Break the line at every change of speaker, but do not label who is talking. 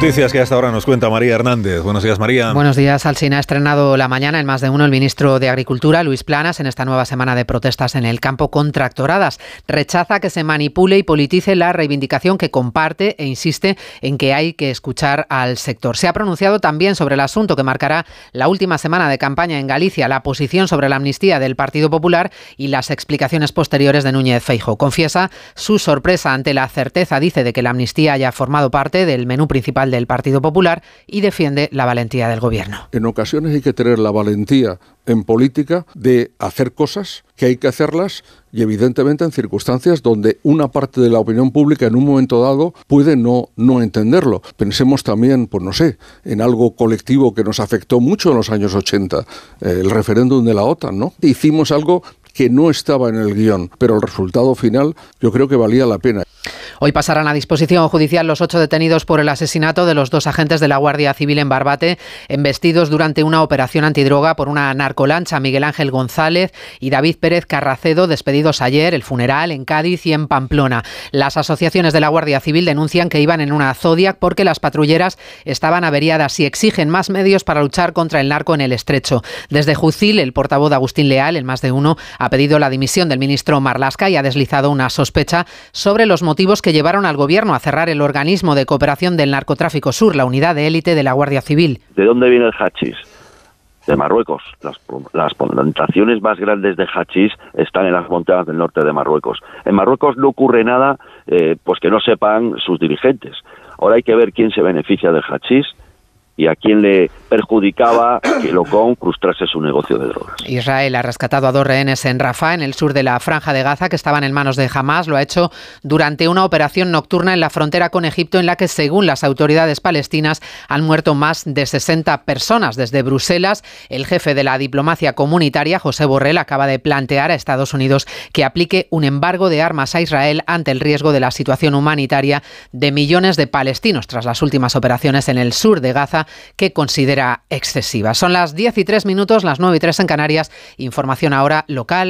Noticias que hasta ahora nos cuenta María Hernández. Buenos días, María.
Buenos días, Alsina. Ha estrenado la mañana en más de uno el ministro de Agricultura, Luis Planas, en esta nueva semana de protestas en el campo con tractoradas. Rechaza que se manipule y politice la reivindicación que comparte e insiste en que hay que escuchar al sector. Se ha pronunciado también sobre el asunto que marcará la última semana de campaña en Galicia, la posición sobre la amnistía del Partido Popular y las explicaciones posteriores de Núñez Feijo. Confiesa su sorpresa ante la certeza, dice, de que la amnistía haya formado parte del menú principal del Partido Popular y defiende la valentía del Gobierno.
En ocasiones hay que tener la valentía en política de hacer cosas que hay que hacerlas y evidentemente en circunstancias donde una parte de la opinión pública en un momento dado puede no, no entenderlo. Pensemos también, pues no sé, en algo colectivo que nos afectó mucho en los años 80, eh, el referéndum de la OTAN, ¿no? Hicimos algo que no estaba en el guion, pero el resultado final yo creo que valía la pena.
Hoy pasarán a disposición judicial los ocho detenidos por el asesinato de los dos agentes de la Guardia Civil en Barbate, embestidos durante una operación antidroga por una narcolancha, Miguel Ángel González y David Pérez Carracedo, despedidos ayer, el funeral en Cádiz y en Pamplona. Las asociaciones de la Guardia Civil denuncian que iban en una Zodiac porque las patrulleras estaban averiadas y exigen más medios para luchar contra el narco en el estrecho. Desde Jucil, el portavoz Agustín Leal, el más de uno, ha pedido la dimisión del ministro Marlasca y ha deslizado una sospecha sobre los motivos que llevaron al gobierno a cerrar el organismo de cooperación del narcotráfico sur, la unidad de élite de la Guardia Civil.
¿De dónde viene el hachís? De Marruecos. Las, plantaciones más grandes de hachís están en las montañas del norte de Marruecos. En Marruecos no ocurre nada eh, pues que no sepan sus dirigentes. Ahora hay que ver quién se beneficia del hachís y a quién le perjudicaba que Locón frustrase su negocio de drogas.
Israel ha rescatado a dos rehenes en Rafah, en el sur de la Franja de Gaza, que estaban en manos de Hamas. Lo ha hecho durante una operación nocturna en la frontera con Egipto, en la que, según las autoridades palestinas, han muerto más de 60 personas. Desde Bruselas, el jefe de la diplomacia comunitaria, José Borrell, acaba de plantear a Estados Unidos que aplique un embargo de armas a Israel ante el riesgo de la situación humanitaria de millones de palestinos tras las últimas operaciones en el sur de Gaza que considera excesiva. Son las 10 y 3 minutos, las 9 y 3 en Canarias. Información ahora local